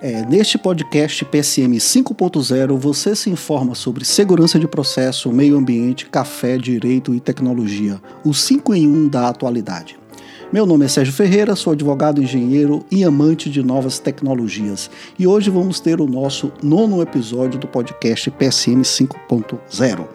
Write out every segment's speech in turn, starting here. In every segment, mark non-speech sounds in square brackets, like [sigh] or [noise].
É, neste podcast PSM 5.0, você se informa sobre segurança de processo, meio ambiente, café, direito e tecnologia, o 5 em 1 da atualidade. Meu nome é Sérgio Ferreira, sou advogado, engenheiro e amante de novas tecnologias. E hoje vamos ter o nosso nono episódio do podcast PSM 5.0.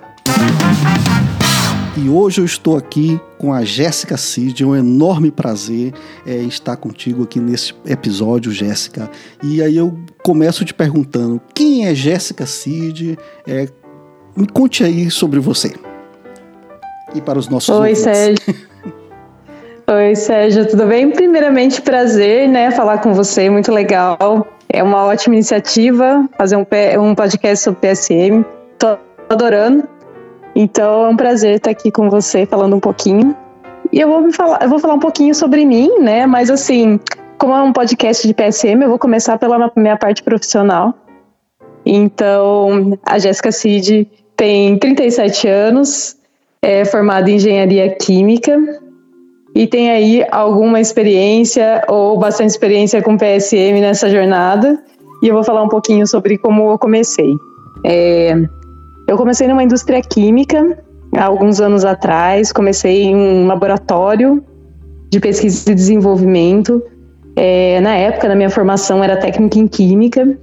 E hoje eu estou aqui com a Jéssica Cid, é um enorme prazer é, estar contigo aqui nesse episódio, Jéssica. E aí eu começo te perguntando, quem é Jéssica Cid? É, me conte aí sobre você. E para os nossos Oi, ouvintes. Sérgio. [laughs] Oi, Sérgio, tudo bem? Primeiramente, prazer, né, falar com você, muito legal. É uma ótima iniciativa fazer um, um podcast sobre PSM. Tô adorando. Então, é um prazer estar aqui com você falando um pouquinho. E eu vou falar, eu vou falar um pouquinho sobre mim, né? Mas assim, como é um podcast de PSM, eu vou começar pela minha parte profissional. Então, a Jéssica Cid tem 37 anos, é formada em engenharia química, e tem aí alguma experiência ou bastante experiência com PSM nessa jornada. E eu vou falar um pouquinho sobre como eu comecei. É, eu comecei numa indústria química há alguns anos atrás. Comecei em um laboratório de pesquisa e desenvolvimento. É, na época, na minha formação, era técnica em química.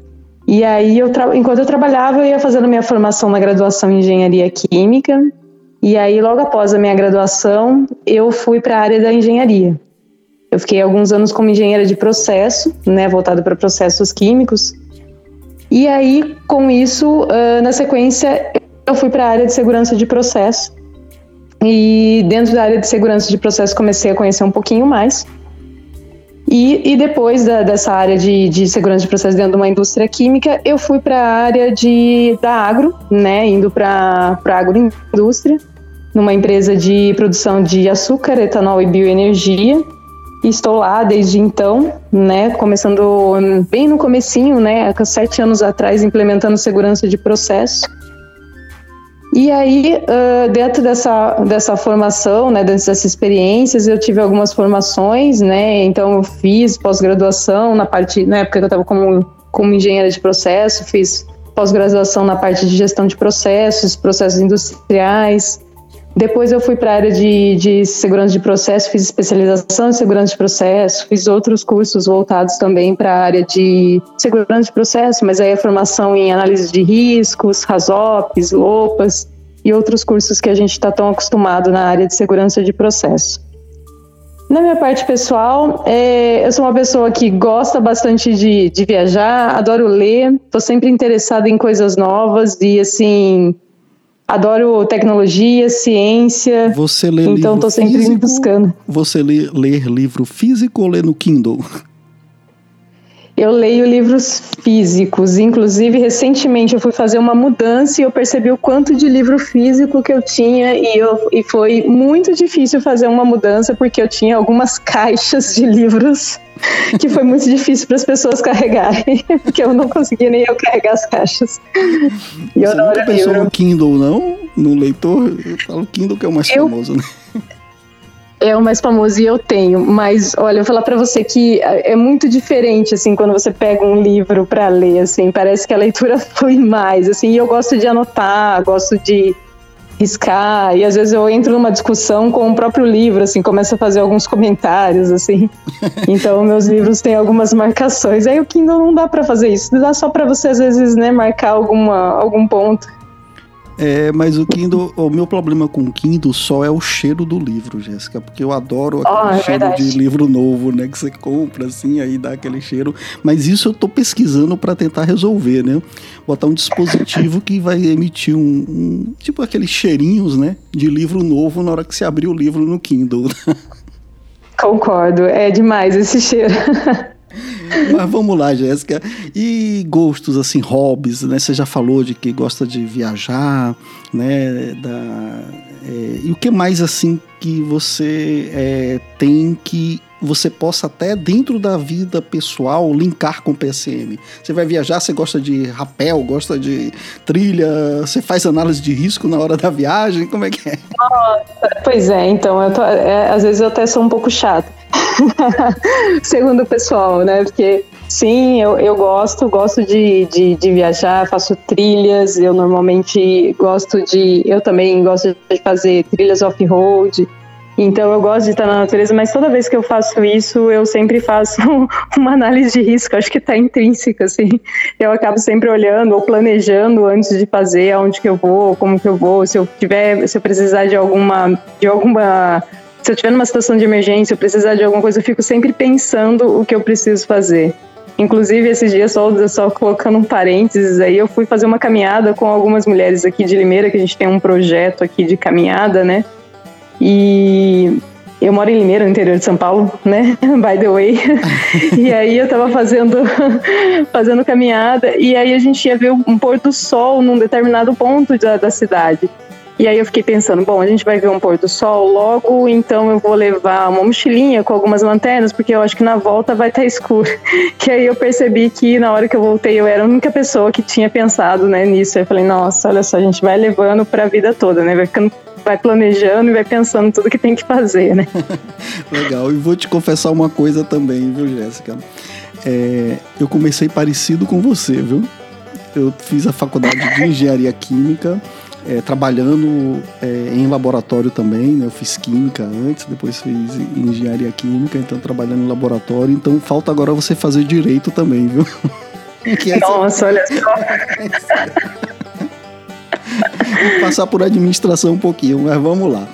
E aí, eu enquanto eu trabalhava, eu ia fazendo minha formação na graduação em engenharia química. E aí, logo após a minha graduação, eu fui para a área da engenharia. Eu fiquei alguns anos como engenheira de processo, né, voltado para processos químicos. E aí, com isso, uh, na sequência, eu fui para a área de segurança de processo. E dentro da área de segurança de processo, comecei a conhecer um pouquinho mais. E, e depois da, dessa área de, de, segurança de processo dentro de uma indústria química, eu fui para a área de, da agro, né, indo para a agroindústria numa empresa de produção de açúcar, etanol e bioenergia. E estou lá desde então, né, começando bem no comecinho, né, há sete anos atrás, implementando segurança de processo. E aí, uh, dentro dessa, dessa formação, né, dessas experiências, eu tive algumas formações, né, então eu fiz pós-graduação na parte, na época que eu estava como, como engenheira de processo, fiz pós-graduação na parte de gestão de processos, processos industriais, depois eu fui para a área de, de segurança de processo, fiz especialização em segurança de processo, fiz outros cursos voltados também para a área de segurança de processo, mas aí a formação em análise de riscos, RASOPs, LOPAS e outros cursos que a gente está tão acostumado na área de segurança de processo. Na minha parte pessoal, é, eu sou uma pessoa que gosta bastante de, de viajar, adoro ler, estou sempre interessada em coisas novas e assim Adoro tecnologia, ciência. Você lê então livro tô sempre físico, buscando. Você lê ler livro físico ou lê no Kindle? Eu leio livros físicos. Inclusive, recentemente eu fui fazer uma mudança e eu percebi o quanto de livro físico que eu tinha e, eu, e foi muito difícil fazer uma mudança porque eu tinha algumas [laughs] caixas de livros que foi muito difícil para as pessoas carregarem, [laughs] porque eu não conseguia nem eu carregar as caixas. E Você não nunca pensou livro. no Kindle, não? No leitor? Eu falo Kindle que é o mais eu, famoso, né? É o mais famoso e eu tenho, mas olha, eu vou falar para você que é muito diferente assim quando você pega um livro para ler, assim, parece que a leitura [laughs] flui mais, assim, e eu gosto de anotar, gosto de riscar, e às vezes eu entro numa discussão com o próprio livro, assim, começo a fazer alguns comentários, assim. [laughs] Então, meus livros têm algumas marcações. Aí o Kindle não dá para fazer isso, dá só para você às vezes, né, marcar alguma algum ponto. É, mas o Kindle, o meu problema com o Kindle só é o cheiro do livro, Jéssica, porque eu adoro aquele oh, é cheiro verdade. de livro novo, né, que você compra assim, aí dá aquele cheiro. Mas isso eu tô pesquisando para tentar resolver, né? Botar um dispositivo que vai emitir um, um, tipo aqueles cheirinhos, né, de livro novo na hora que você abrir o livro no Kindle. [laughs] Concordo, é demais esse cheiro. [laughs] Mas vamos lá, Jéssica. E gostos, assim, hobbies, né? Você já falou de que gosta de viajar, né? Da, é, e o que mais, assim, que você é, tem que você possa até dentro da vida pessoal linkar com o PSM. Você vai viajar, você gosta de rapel, gosta de trilha, você faz análise de risco na hora da viagem, como é que é? Pois é, então, tô, é, às vezes eu até sou um pouco chata. [laughs] segundo o pessoal, né? Porque sim, eu, eu gosto, gosto de, de, de, viajar, faço trilhas, eu normalmente gosto de. Eu também gosto de fazer trilhas off-road. Então eu gosto de estar na natureza, mas toda vez que eu faço isso, eu sempre faço [laughs] uma análise de risco, acho que está intrínseca, assim. Eu acabo sempre olhando ou planejando antes de fazer aonde que eu vou, como que eu vou, se eu tiver, se eu precisar de alguma, de alguma se eu estiver numa situação de emergência, eu precisar de alguma coisa, eu fico sempre pensando o que eu preciso fazer. Inclusive, esses dias, só, só colocando um parênteses aí, eu fui fazer uma caminhada com algumas mulheres aqui de Limeira, que a gente tem um projeto aqui de caminhada, né? E eu moro em Limeira, no interior de São Paulo, né? [laughs] By the way. [laughs] e aí eu tava fazendo, [laughs] fazendo caminhada e aí a gente ia ver um pôr do sol num determinado ponto da, da cidade. E aí eu fiquei pensando, bom, a gente vai ver um pôr do sol logo, então eu vou levar uma mochilinha com algumas lanternas, porque eu acho que na volta vai estar tá escuro. [laughs] E aí eu percebi que na hora que eu voltei eu era a única pessoa que tinha pensado, né, nisso. Eu falei, nossa, olha só, a gente vai levando para a vida toda, né? Vai ficando vai planejando e vai pensando tudo que tem que fazer, né? [laughs] Legal. E vou te confessar uma coisa também, viu, Jéssica? É, eu comecei parecido com você, viu? Eu fiz a faculdade de [laughs] engenharia química, é, trabalhando é, em laboratório também, né? Eu fiz química antes, depois fiz engenharia química, então trabalhando em laboratório. Então falta agora você fazer direito também, viu? [laughs] Nossa, olha só. passar por administração um pouquinho, mas vamos lá.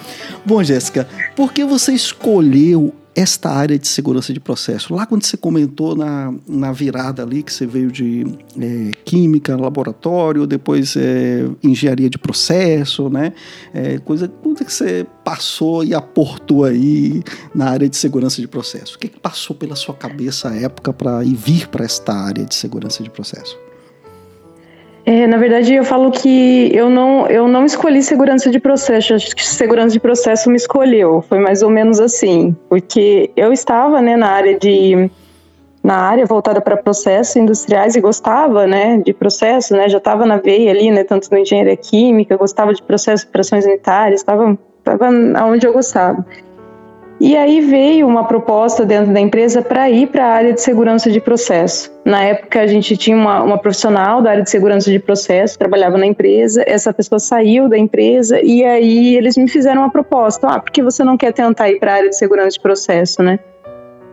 Bom, Jéssica, por que você escolheu esta área de segurança de processo? Lá quando você comentou na, na virada ali, que você veio de é, química, laboratório, depois é, engenharia de processo, né? É, coisa, quando é que você passou e aportou aí na área de segurança de processo? O que, que passou pela sua cabeça à época para ir vir para esta área de segurança de processo? É, na verdade, eu falo que eu não, eu não escolhi segurança de processo, acho que segurança de processo me escolheu, foi mais ou menos assim, porque eu estava né, na área de na área voltada para processos industriais e gostava, né, de processos, né, já estava na veia ali, né, tanto na engenharia química, gostava de processos, operações unitárias, estava estava onde eu gostava. E aí veio uma proposta dentro da empresa para ir para a área de segurança de processo. Na época a gente tinha uma, uma, profissional da área de segurança de processo, trabalhava na empresa, essa pessoa saiu da empresa e aí eles me fizeram uma proposta, ah, por que você não quer tentar ir para a área de segurança de processo, né?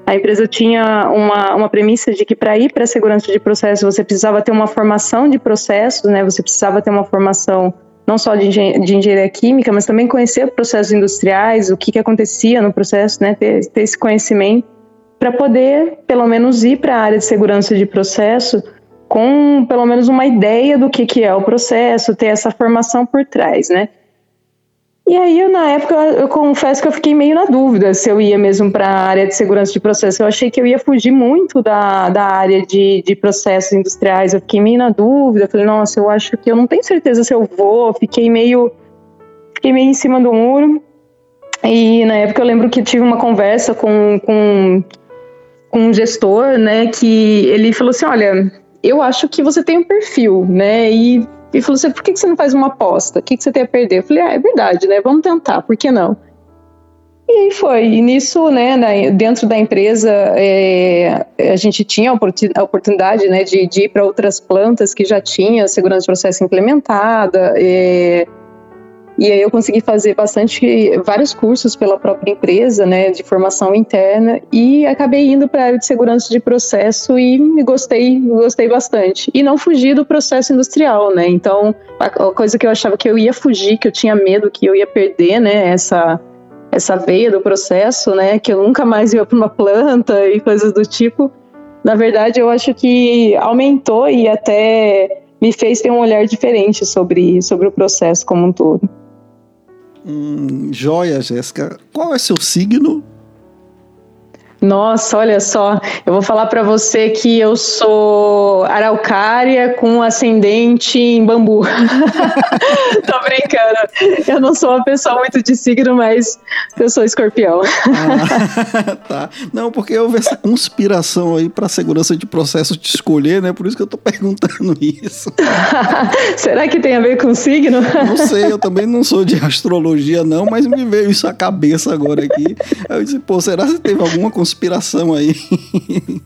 A empresa tinha uma, uma premissa de que para ir para a segurança de processo você precisava ter uma formação de processos, né? Você precisava ter uma formação não só de, de engenharia química, mas também conhecer processos industriais, o que, que acontecia no processo, né, ter, ter esse conhecimento para poder, pelo menos, ir para a área de segurança de processo com, pelo menos, uma ideia do que, que é o processo, ter essa formação por trás, né? E aí, eu, na época, eu confesso que eu fiquei meio na dúvida se eu ia mesmo para a área de segurança de processo. Eu achei que eu ia fugir muito da, da área de, de processos industriais. Eu fiquei meio na dúvida. Falei, nossa, eu acho que eu não tenho certeza se eu vou. Fiquei meio, fiquei meio em cima do muro. E na época eu lembro que tive uma conversa com, com, com um gestor, né, que ele falou assim, olha, eu acho que você tem um perfil, né, e e falou assim: por que você não faz uma aposta? O que você tem a perder? Eu falei: ah, é verdade, né? Vamos tentar, por que não? E foi. E nisso, né, dentro da empresa, é, a gente tinha a oportunidade né, de, de ir para outras plantas que já tinham segurança de processo implementada. É, e aí eu consegui fazer bastante, vários cursos pela própria empresa, né, de formação interna, e acabei indo para a área de segurança de processo e me gostei, gostei bastante. E não fugi do processo industrial, né, então a coisa que eu achava que eu ia fugir, que eu tinha medo que eu ia perder, né, essa, essa veia do processo, né, que eu nunca mais ia para uma planta [laughs] e coisas do tipo, na verdade eu acho que aumentou e até me fez ter um olhar diferente sobre, sobre o processo como um todo. Hum, joia, Jéssica. Qual é seu signo? Nossa, olha só, eu vou falar para você que eu sou araucária com ascendente em bambu. [laughs] Tô brincando. Eu não sou uma pessoa muito de signo, mas eu sou escorpião. ah, [laughs] tá. Não, porque houve essa conspiração aí para segurança de processo de escolher, né? Por isso que eu tô perguntando [laughs] isso. Será que tem a ver com signo? não sei, eu também não sou de astrologia não, mas me veio isso à cabeça agora aqui. Eu disse, pô, será que teve alguma conspiração conspiração aí [laughs]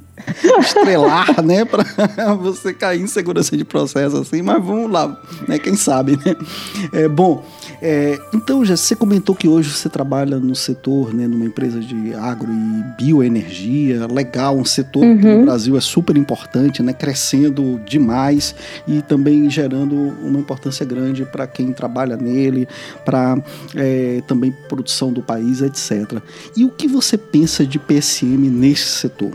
estrelar, né, para [laughs] você cair em segurança de processo assim, mas vamos lá, né, quem sabe, né? É, bom, é, então já você comentou que hoje você trabalha no setor, né, numa empresa de agro e bioenergia, legal, um setor uhum. que no Brasil é super importante, né, crescendo demais e também gerando uma importância grande para quem trabalha nele, para é, também produção do país, etc. E o que você pensa de PSM nesse setor?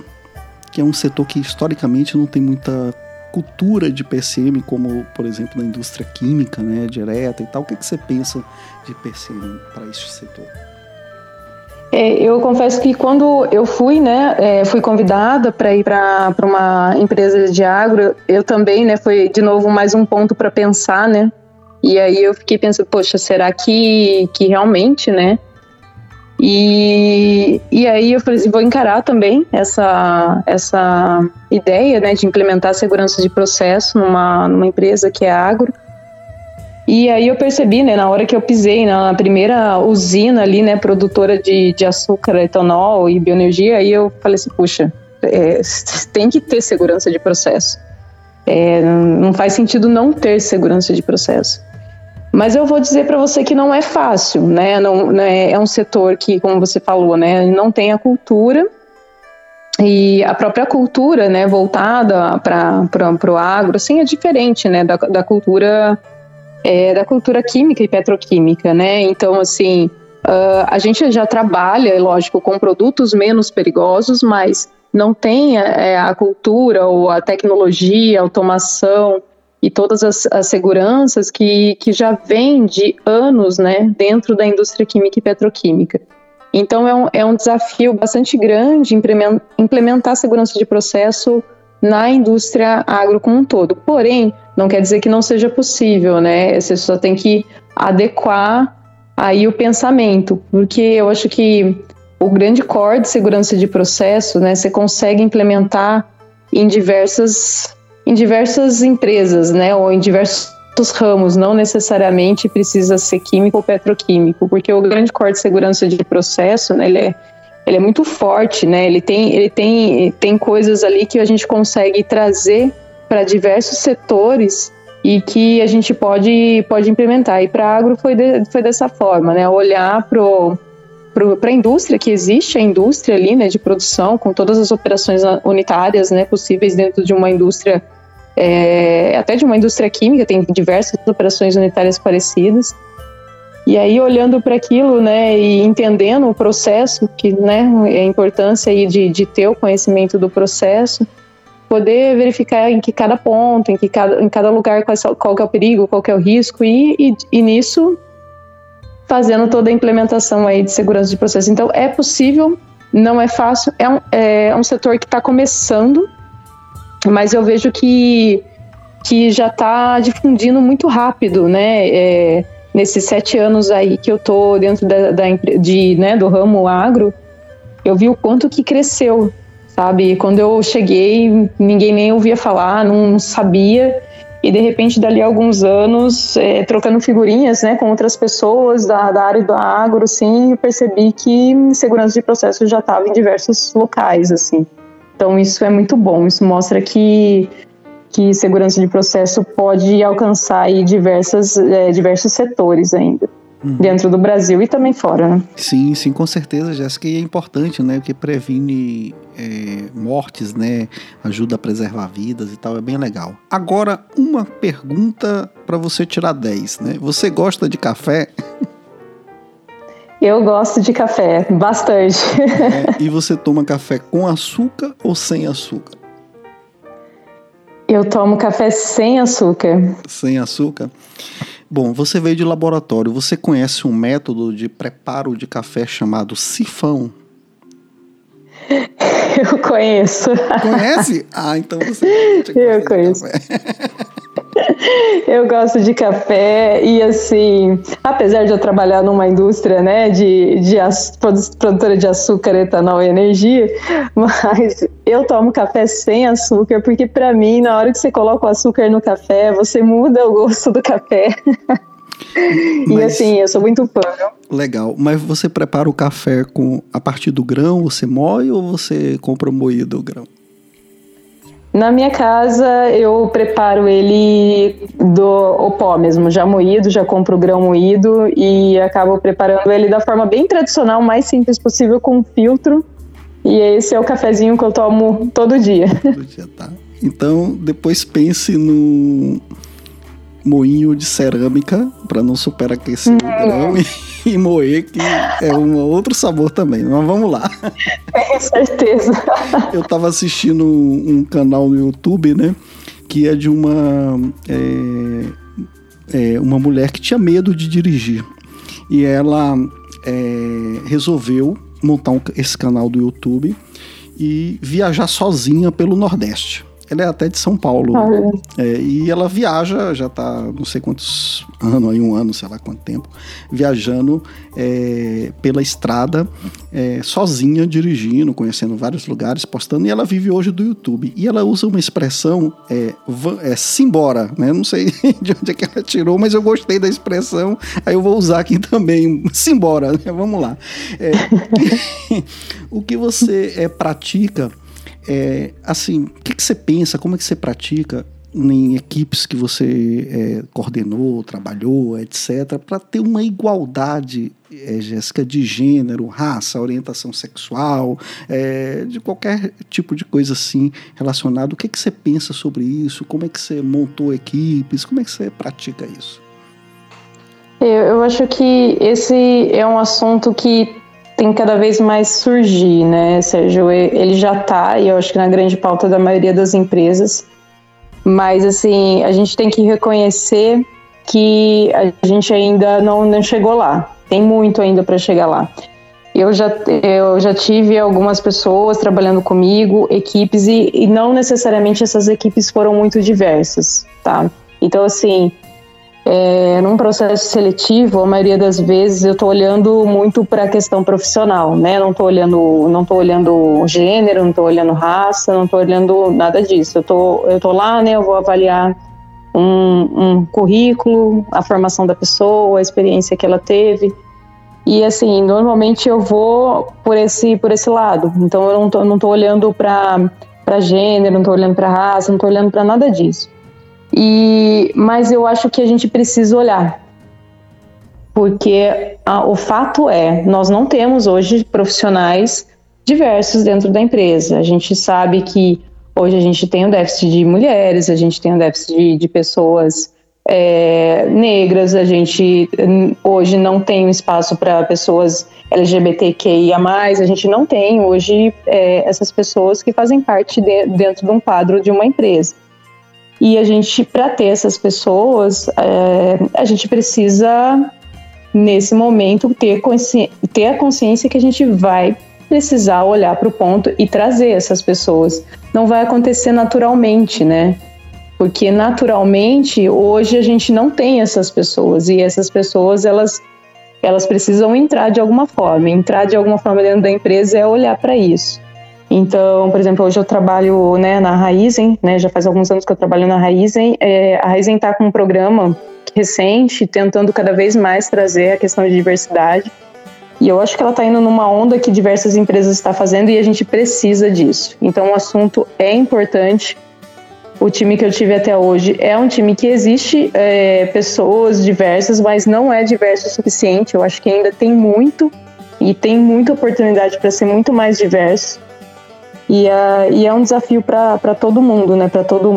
que é um setor que historicamente não tem muita cultura de PCM, como, por exemplo, na indústria química, né, direta e tal. O que, que você pensa de PCM para este setor? É, eu confesso que quando eu fui, né, é, fui convidada para ir para uma empresa de agro, eu também, né, foi de novo mais um ponto para pensar, né, e aí eu fiquei pensando, poxa, será que, que realmente, né, e, e aí eu falei assim, vou encarar também essa, essa ideia né, de implementar segurança de processo numa, numa empresa que é agro. E aí eu percebi, né, na hora que eu pisei na primeira usina ali, né, produtora de, de açúcar, etanol e bioenergia, aí eu falei assim, puxa, é, [laughs] tem que ter segurança de processo. É, não faz sentido não ter segurança de processo. Mas eu vou dizer para você que não é fácil, né? Não, né? É um setor que, como você falou, né, não tem a cultura e a própria cultura, né, voltada para o agro, assim, é diferente, né, da, da cultura é, da cultura química e petroquímica, né? Então, assim, uh, a gente já trabalha, lógico, com produtos menos perigosos, mas não tem é, a cultura ou a tecnologia, a automação e todas as, as seguranças que, que já vêm de anos né, dentro da indústria química e petroquímica. Então, é um, é um desafio bastante grande implementar a segurança de processo na indústria agro como um todo. Porém, não quer dizer que não seja possível, né? Você só tem que adequar aí o pensamento, porque eu acho que o grande core de segurança de processo, né, você consegue implementar em diversas em diversas empresas, né, ou em diversos ramos, não necessariamente precisa ser químico ou petroquímico, porque o grande corte de segurança de processo, né, ele é, ele é muito forte, né, ele tem, ele tem, tem coisas ali que a gente consegue trazer para diversos setores e que a gente pode, pode implementar. E para agro foi, de, foi dessa forma, né, olhar para a indústria, que existe a indústria ali, né, de produção, com todas as operações unitárias, né, possíveis dentro de uma indústria é, até de uma indústria química, tem diversas operações unitárias parecidas. E aí, olhando para aquilo, né, e entendendo o processo, que, né, a importância aí de, de ter o conhecimento do processo, poder verificar em que cada ponto, em que cada, em cada lugar qual, qual é o perigo, qual é o risco, e, e, e nisso fazendo toda a implementação aí de segurança de processo. Então, é possível, não é fácil, é um, é um setor que está começando, mas eu vejo que, que já está difundindo muito rápido, né? É, nesses sete anos aí que eu tô dentro da, da de, né, do ramo agro, eu vi o quanto que cresceu, sabe? Quando eu cheguei, ninguém nem ouvia falar, não sabia. E de repente, dali a alguns anos, é, trocando figurinhas né, com outras pessoas da, da área do agro, assim, eu percebi que segurança de processo já estava em diversos locais, assim. Então isso é muito bom, isso mostra que, que segurança de processo pode alcançar aí diversas, é, diversos setores ainda. Uhum. Dentro do Brasil e também fora, né? Sim, sim, com certeza, Jéssica. E é importante, né? Porque previne é, mortes, né? Ajuda a preservar vidas e tal. É bem legal. Agora, uma pergunta para você tirar 10, né? Você gosta de café? [laughs] Eu gosto de café, bastante. É, e você toma café com açúcar ou sem açúcar? Eu tomo café sem açúcar. Sem açúcar? Bom, você veio de laboratório. Você conhece um método de preparo de café chamado sifão? [laughs] Eu conheço. Conhece? Ah, então você. Eu conheço. [laughs] [laughs] Eu gosto de café e assim, apesar de eu trabalhar numa indústria, né, de, de produtora de açúcar, etanol e energia, [laughs] mas eu tomo café sem açúcar porque para mim, na hora que você coloca o açúcar no café, você muda o gosto do café. [laughs] Mas, e assim, eu sou muito fã. Legal. Mas você prepara o café com a partir do grão, você moe ou você compra moído o grão? Na minha casa, eu preparo ele do pó mesmo, já moído, já compro o grão moído e acabo preparando ele da forma bem tradicional, mais simples possível, com filtro. E esse é o cafezinho que eu tomo todo dia. Todo dia, tá. Então, depois pense no moinho de cerâmica para não superaquecer hum. o grão e, e, moer, que é um outro sabor também. Mas vamos lá. Com certeza. Eu estava assistindo um, um, canal no YouTube, né? Que é de uma, é, é, uma mulher que tinha medo de dirigir. E ela é, resolveu montar um, esse canal do YouTube e viajar sozinha pelo Nordeste. Ela é até de São Paulo. Ah, é. É, e ela viaja, já está não sei quantos anos, aí um ano, sei lá quanto tempo, viajando é, pela estrada, é, sozinha, dirigindo, conhecendo vários lugares, postando. E ela vive hoje do YouTube. E ela usa uma expressão, é, é simbora, né? Não sei [laughs] de onde é que ela tirou, mas eu gostei da expressão. Aí eu vou usar aqui também, simbora, né? Vamos lá. É, [laughs] o que você é, pratica é, assim, o que, que, você pensa, como é que você pratica em equipes que você é, coordenou, trabalhou, etc., para ter uma igualdade, é, Jéssica, de gênero, raça, orientação sexual, é, de qualquer tipo de coisa assim relacionada. O que, que você pensa sobre isso? Como é que você montou equipes? Como é que você pratica isso? Eu, eu acho que esse é um assunto que tem cada vez mais surgir, né, Sérgio? Ele já está, e eu acho que na grande pauta da maioria das empresas, mas assim, a gente tem que reconhecer que a gente ainda não, não chegou lá. Tem muito ainda para chegar lá. Eu já, eu já tive algumas pessoas trabalhando comigo, equipes, e, e não necessariamente essas equipes foram muito diversas, tá? Então, assim, é, num processo seletivo, a maioria das vezes eu estou olhando muito para a questão profissional, né? Não estou olhando, não tô olhando gênero, não estou olhando raça, não estou olhando nada disso. Eu tô, eu tô lá, né? Eu vou avaliar um, um currículo, a formação da pessoa, a experiência que ela teve. E assim, normalmente eu vou por esse por esse lado. Então eu não tô, não tô olhando para para gênero, não estou olhando para raça, não estou olhando para nada disso. E, mas eu acho que a gente precisa olhar, porque a, o fato é, nós não temos hoje profissionais diversos dentro da empresa. A gente sabe que hoje a gente tem um déficit de mulheres, a gente tem um déficit de, de pessoas é, negras, a gente hoje não tem um espaço para pessoas LGBTQIA+, a gente não tem hoje é, essas pessoas que fazem parte de, dentro de um quadro de uma empresa. E a gente, para ter essas pessoas, é, a gente precisa, nesse momento, ter, ter a consciência que a gente vai precisar olhar para o ponto e trazer essas pessoas. Não vai acontecer naturalmente, né? Porque naturalmente hoje a gente não tem essas pessoas e essas pessoas elas elas precisam entrar de alguma forma. Entrar de alguma forma dentro da empresa é olhar para isso. Então, por exemplo, hoje eu trabalho né, na Raizen, né, já faz alguns anos que eu trabalho na Raizen. É, a Raizen está com um programa recente, tentando cada vez mais trazer a questão de diversidade. E eu acho que ela está indo numa onda que diversas empresas estão fazendo e a gente precisa disso. Então, o assunto é importante. O time que eu tive até hoje é um time que existe é, pessoas diversas, mas não é diverso o suficiente. Eu acho que ainda tem muito e tem muita oportunidade para ser muito mais diverso. E, uh, e é um desafio para todo mundo, né? para toda,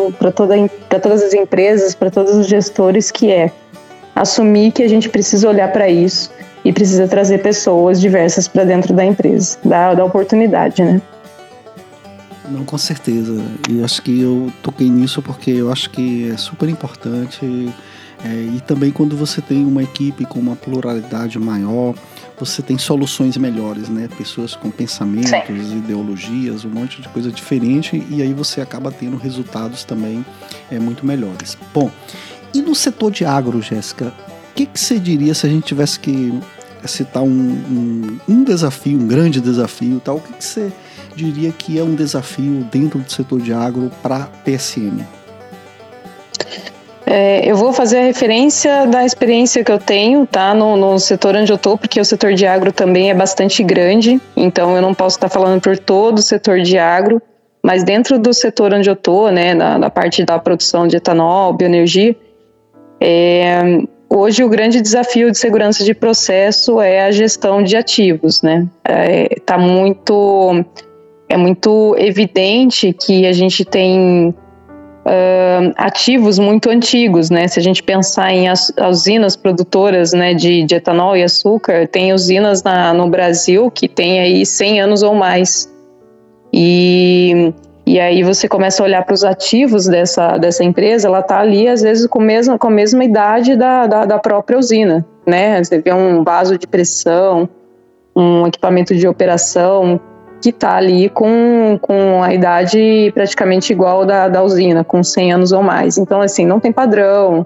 todas as empresas, para todos os gestores, que é assumir que a gente precisa olhar para isso e precisa trazer pessoas diversas para dentro da empresa, da, da oportunidade, né? Não, com certeza. E acho que eu toquei nisso porque eu acho que é super importante. É, e também quando você tem uma equipe com uma pluralidade maior, você tem soluções melhores, né? Pessoas com pensamentos, Sim. ideologias, um monte de coisa diferente e aí você acaba tendo resultados também é, muito melhores. Bom, e no setor de agro, Jéssica, o que, que você diria se a gente tivesse que citar um, um, um desafio, um grande desafio, tal? O que, que você diria que é um desafio dentro do setor de agro para PSM? É, eu vou fazer a referência da experiência que eu tenho, tá? No, no setor onde eu tô, porque o setor de agro também é bastante grande, então eu não posso estar falando por todo o setor de agro, mas dentro do setor onde eu tô, né, na, na parte da produção de etanol, bioenergia, é, hoje o grande desafio de segurança de processo é a gestão de ativos, né? É, tá muito, é muito evidente que a gente tem uh, ativos muito antigos, né? Se a gente pensar em as, usinas produtoras né, de, de, etanol e açúcar, tem usinas na, no Brasil que tem aí 100 anos ou mais. E, e aí você começa a olhar para os ativos dessa, dessa empresa, ela está ali às vezes com, mesma, com a mesma idade da, da, da própria usina, né? Você vê um vaso de pressão, um equipamento de operação que está ali com, com a idade praticamente igual da, da usina, com 100 anos ou mais. Então, assim, não tem padrão,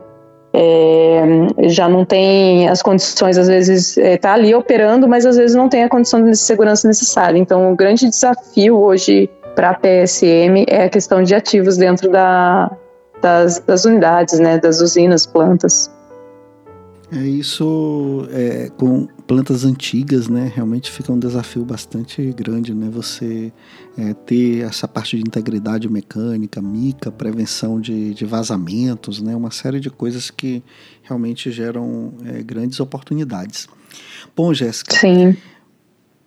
é, já não tem as condições, às vezes está é, ali operando, mas às vezes não tem a condição de segurança necessária. Então, o grande desafio hoje para a PSM é a questão de ativos dentro da, das, das unidades, né, das usinas, plantas. É isso é, com plantas antigas, né? Realmente fica um desafio bastante grande, né? Você é, ter essa parte de integridade mecânica, mica, prevenção de, de, vazamentos, né? Uma série de coisas que realmente geram é, grandes oportunidades. Bom, Jéssica. Sim.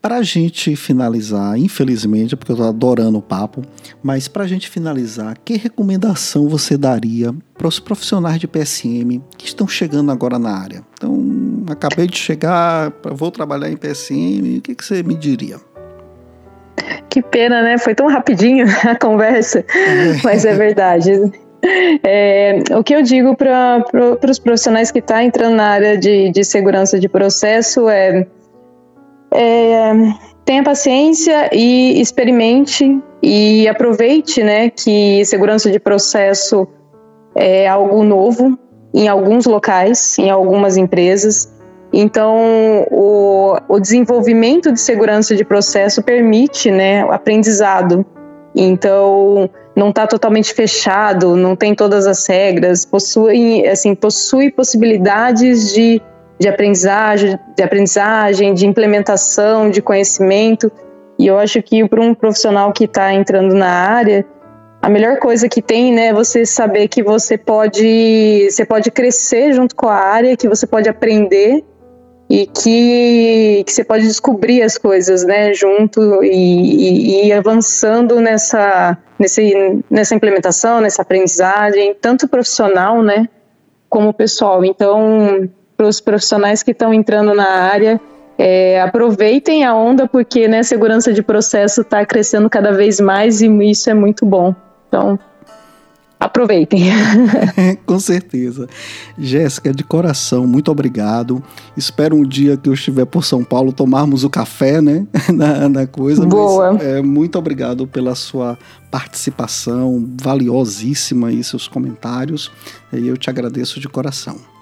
Para a gente finalizar, infelizmente, porque eu estou adorando o papo, mas para a gente finalizar, que recomendação você daria para os profissionais de PSM que estão chegando agora na área? Então, acabei de chegar, vou trabalhar em PSM, o que, que você me diria? Que pena, né? Foi tão rapidinho a conversa, é. mas é verdade. É, o que eu digo para pro, os profissionais que estão tá entrando na área de, de segurança de processo é é, tenha paciência e experimente e aproveite, né, que segurança de processo é algo novo em alguns locais, em algumas empresas. Então, o, o desenvolvimento de segurança de processo permite, né, o aprendizado. Então, não está totalmente fechado, não tem todas as regras, possui, assim, possui possibilidades de de aprendizagem, de aprendizagem, de implementação, de conhecimento. E eu acho que para um profissional que está entrando na área, a melhor coisa que tem, né, é você saber que você pode, você pode crescer junto com a área, que você pode aprender e que, que você pode descobrir as coisas, né, junto e, e, e avançando nessa, nesse, nessa implementação, nessa aprendizagem, tanto profissional, né, como pessoal. Então, para os profissionais que estão entrando na área. É, aproveitem a onda porque né, segurança de processo está crescendo cada vez mais e isso é muito bom. Então, aproveitem. [laughs] Com certeza. Jéssica, de coração, muito obrigado. Espero um dia que eu estiver por São Paulo tomarmos o café, né? [laughs] na, na coisa. Boa. Mas, é, muito obrigado pela sua participação valiosíssima e seus comentários. E eu te agradeço de coração.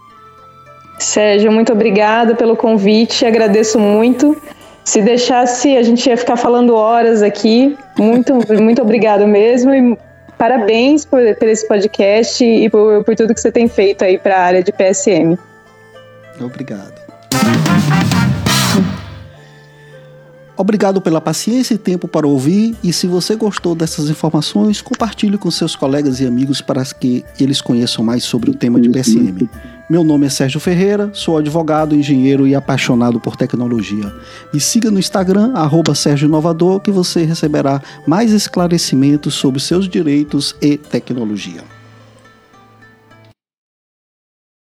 Sérgio, muito obrigada pelo convite, agradeço muito. Se deixasse, a gente ia ficar falando horas aqui. Muito, muito obrigado mesmo e parabéns por, por esse podcast e por, por tudo que você tem feito aí para a área de PSM. Obrigado. Obrigado pela paciência e tempo para ouvir. E se você gostou dessas informações, compartilhe com seus colegas e amigos para que eles conheçam mais sobre o tema de PSM. Meu nome é Sérgio Ferreira, sou advogado, engenheiro e apaixonado por tecnologia. Me siga no Instagram, arroba Sérgio Inovador, que você receberá mais esclarecimentos sobre seus direitos e tecnologia.